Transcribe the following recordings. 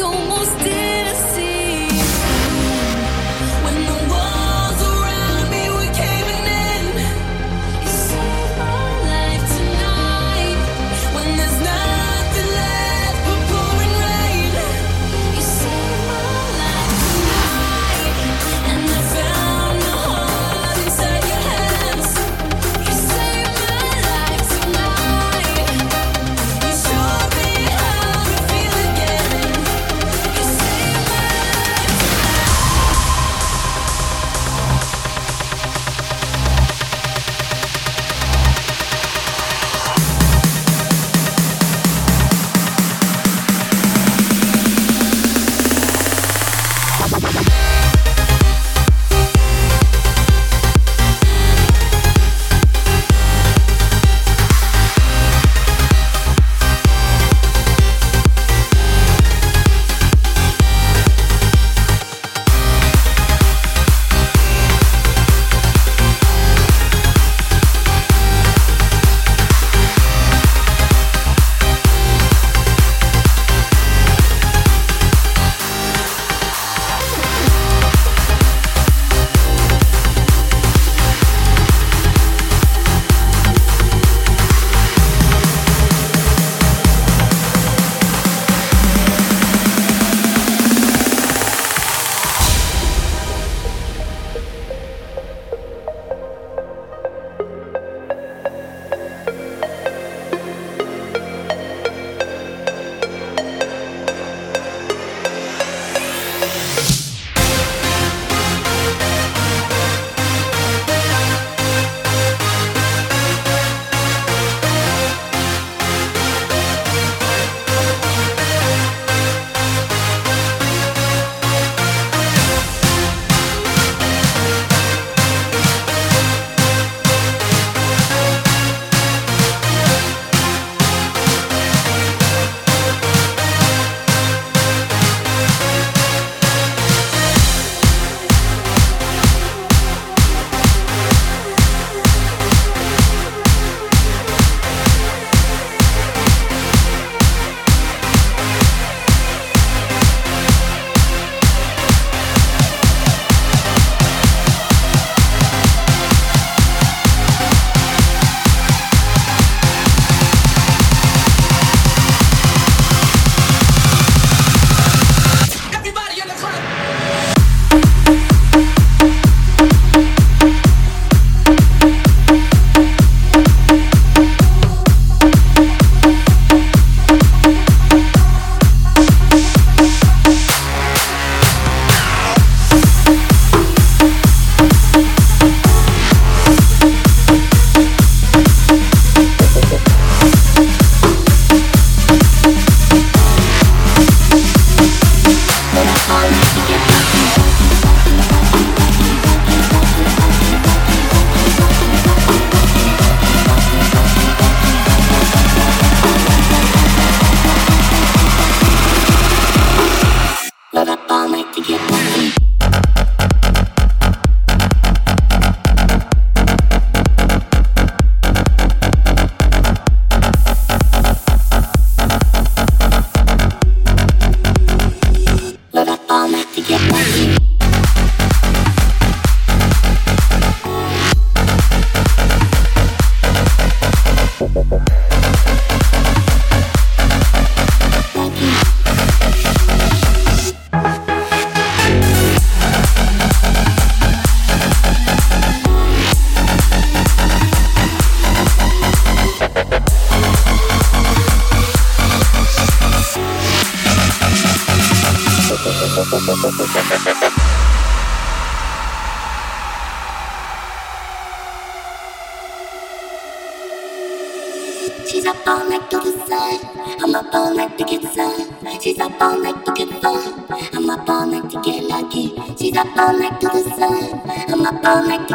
almost disappeared.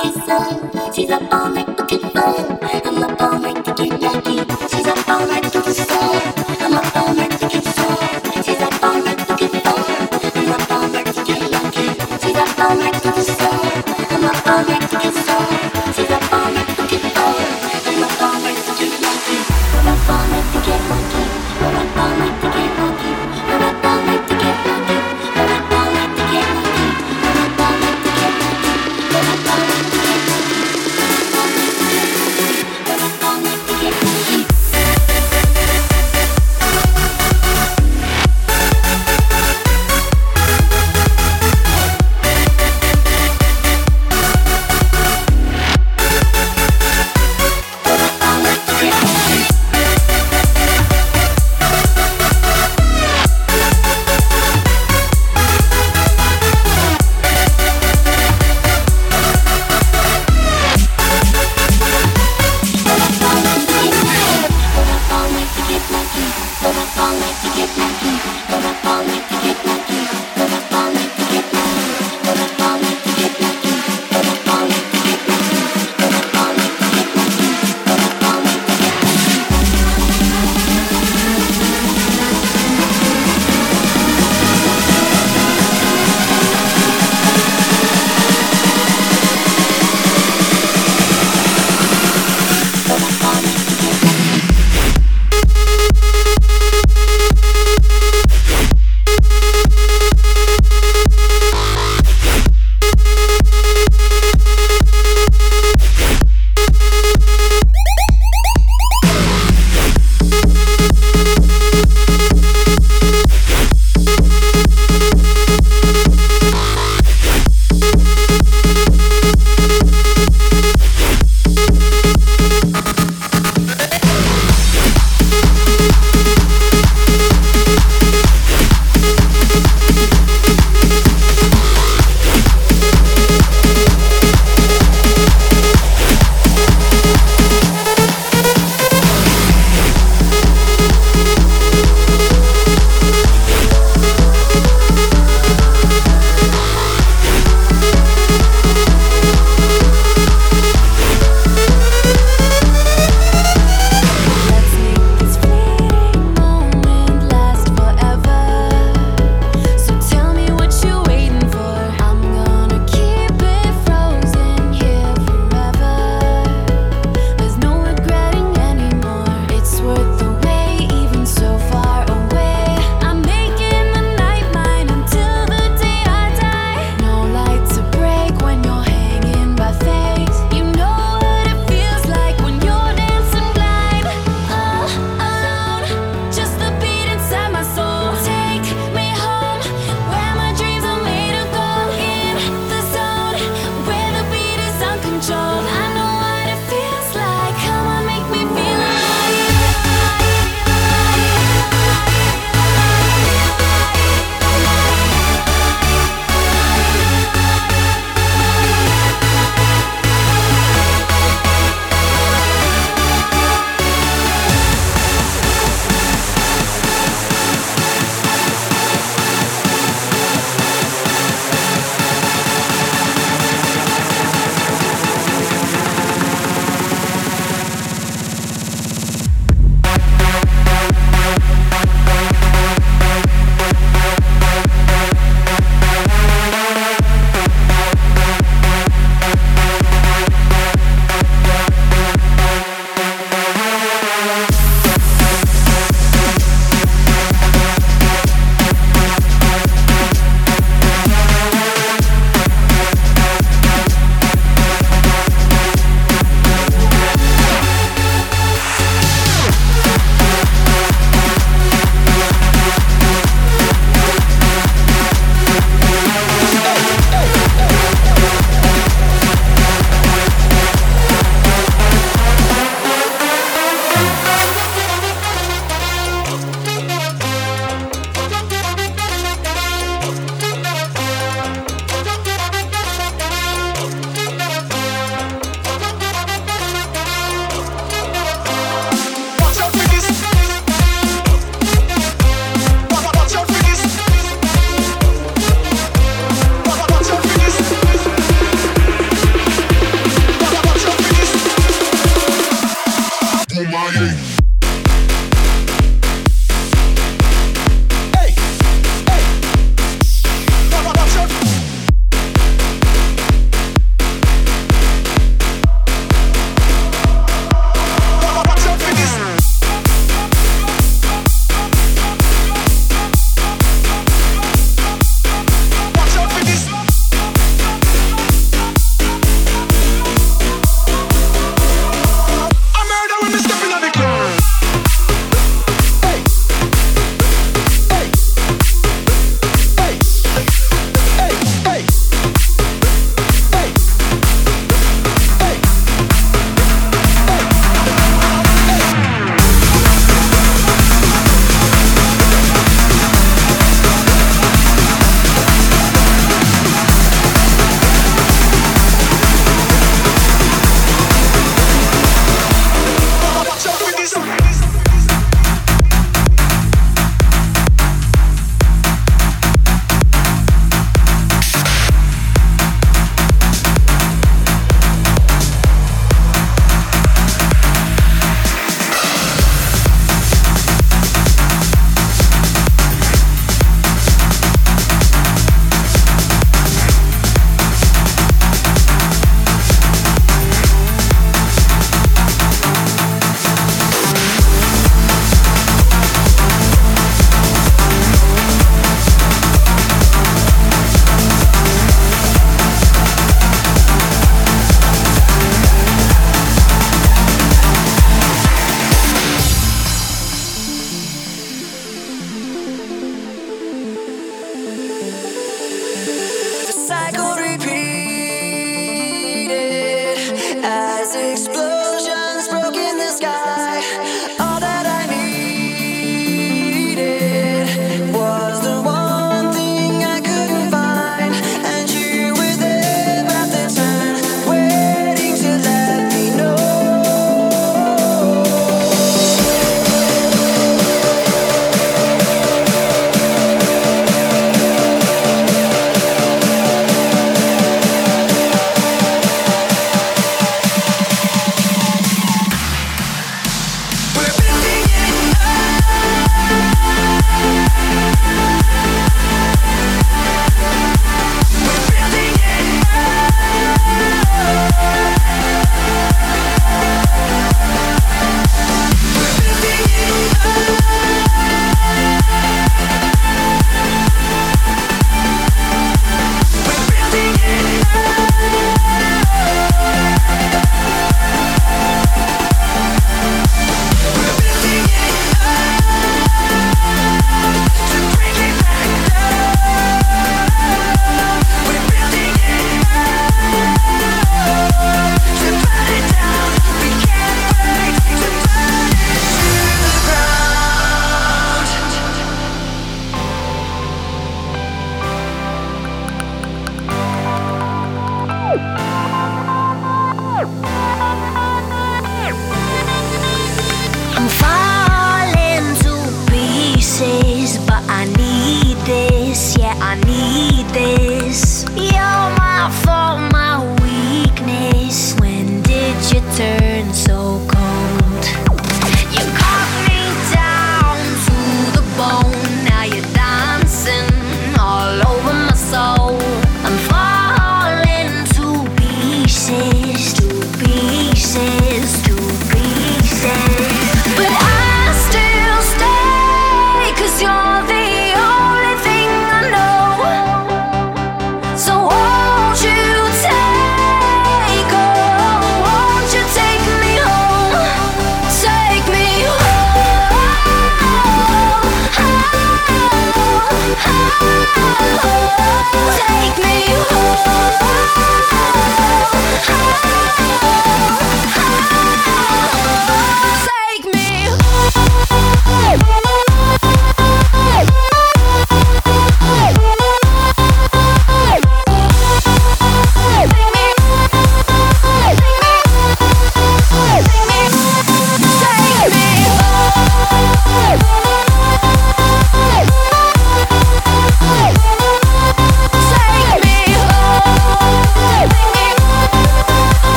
She's a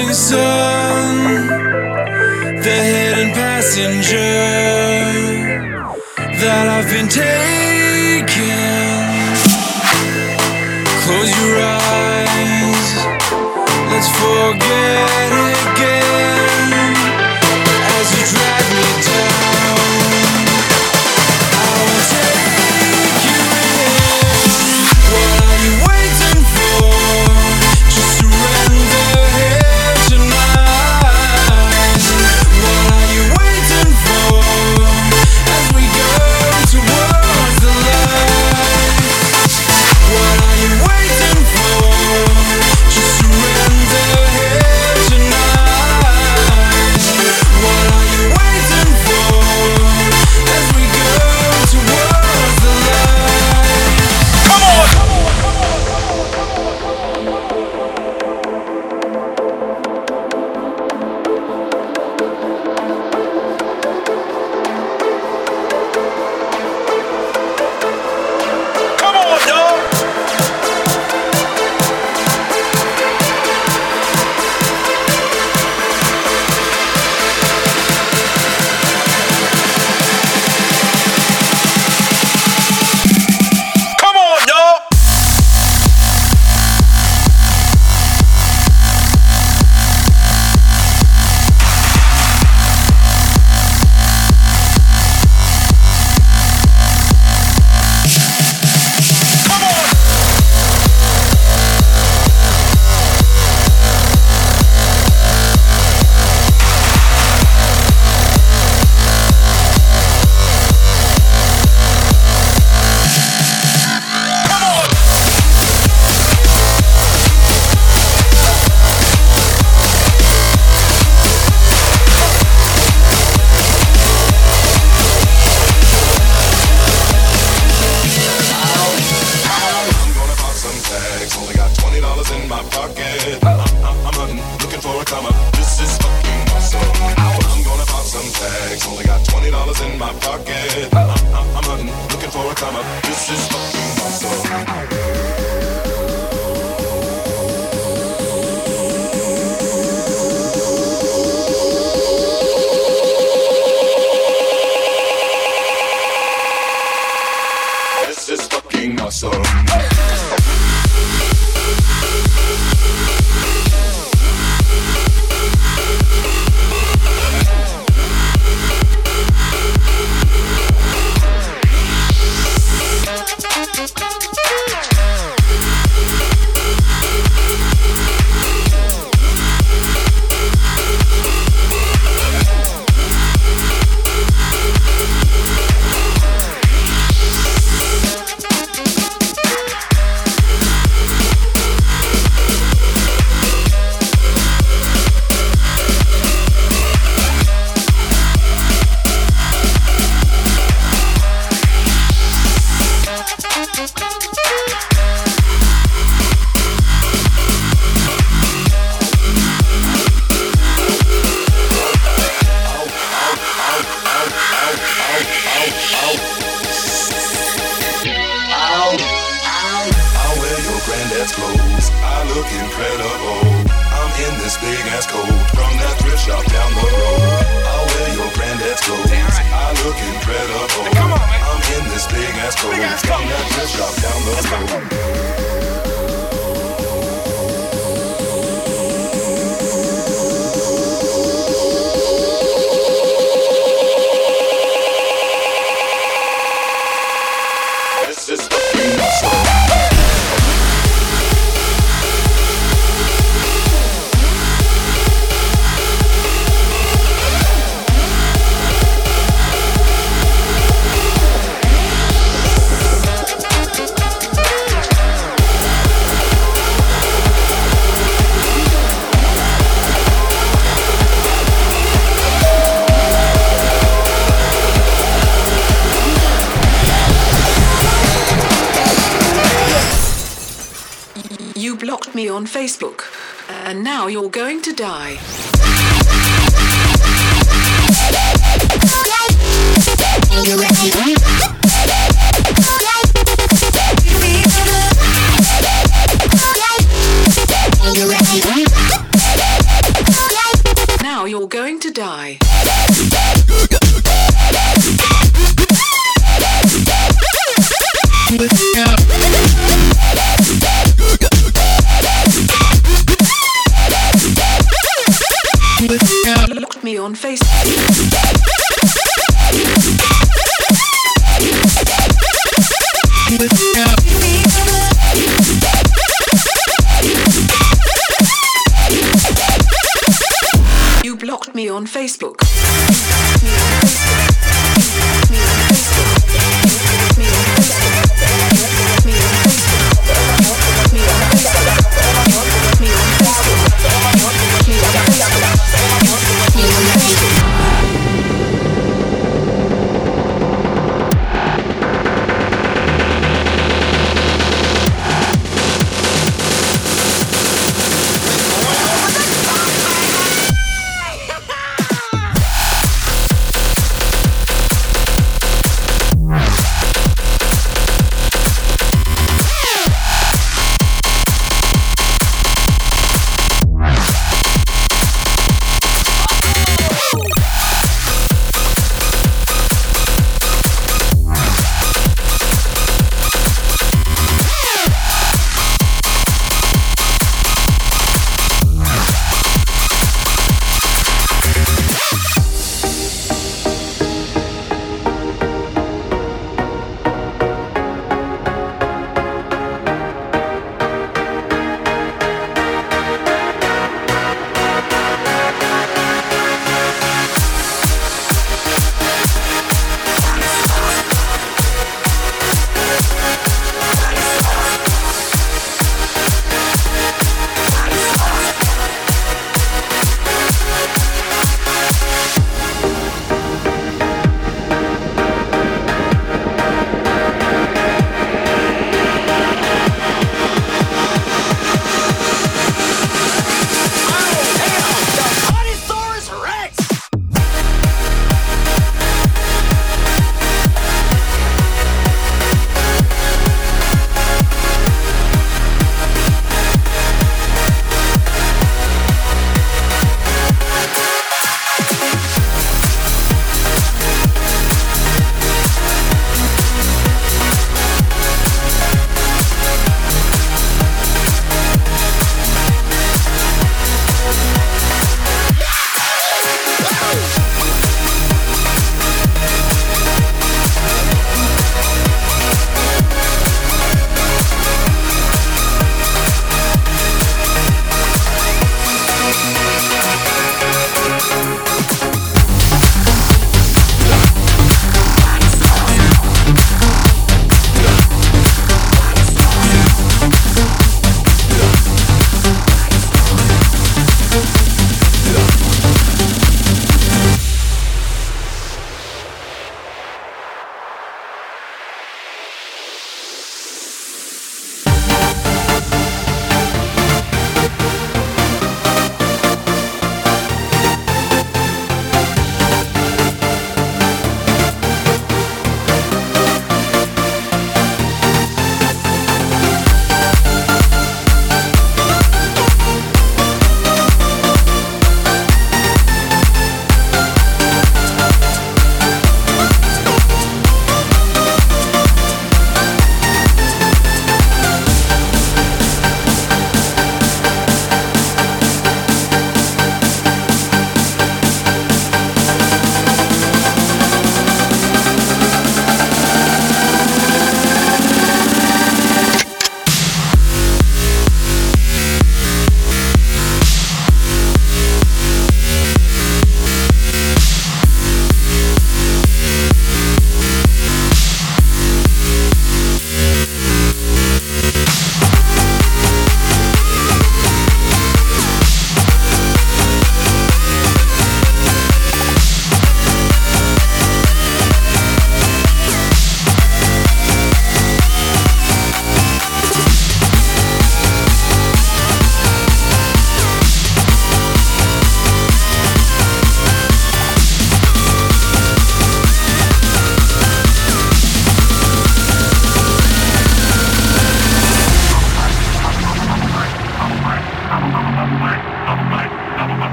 rising sun, the hidden passenger that I've been taking. Close your eyes, let's forget it. This big ass coat from that thrift shop down the road. I'll wear your granddad's clothes. I look incredible. Come on, man. I'm in this big ass coat from that thrift shop down the road. You're going to die.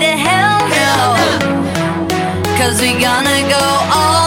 I hell no? Cause we gonna go all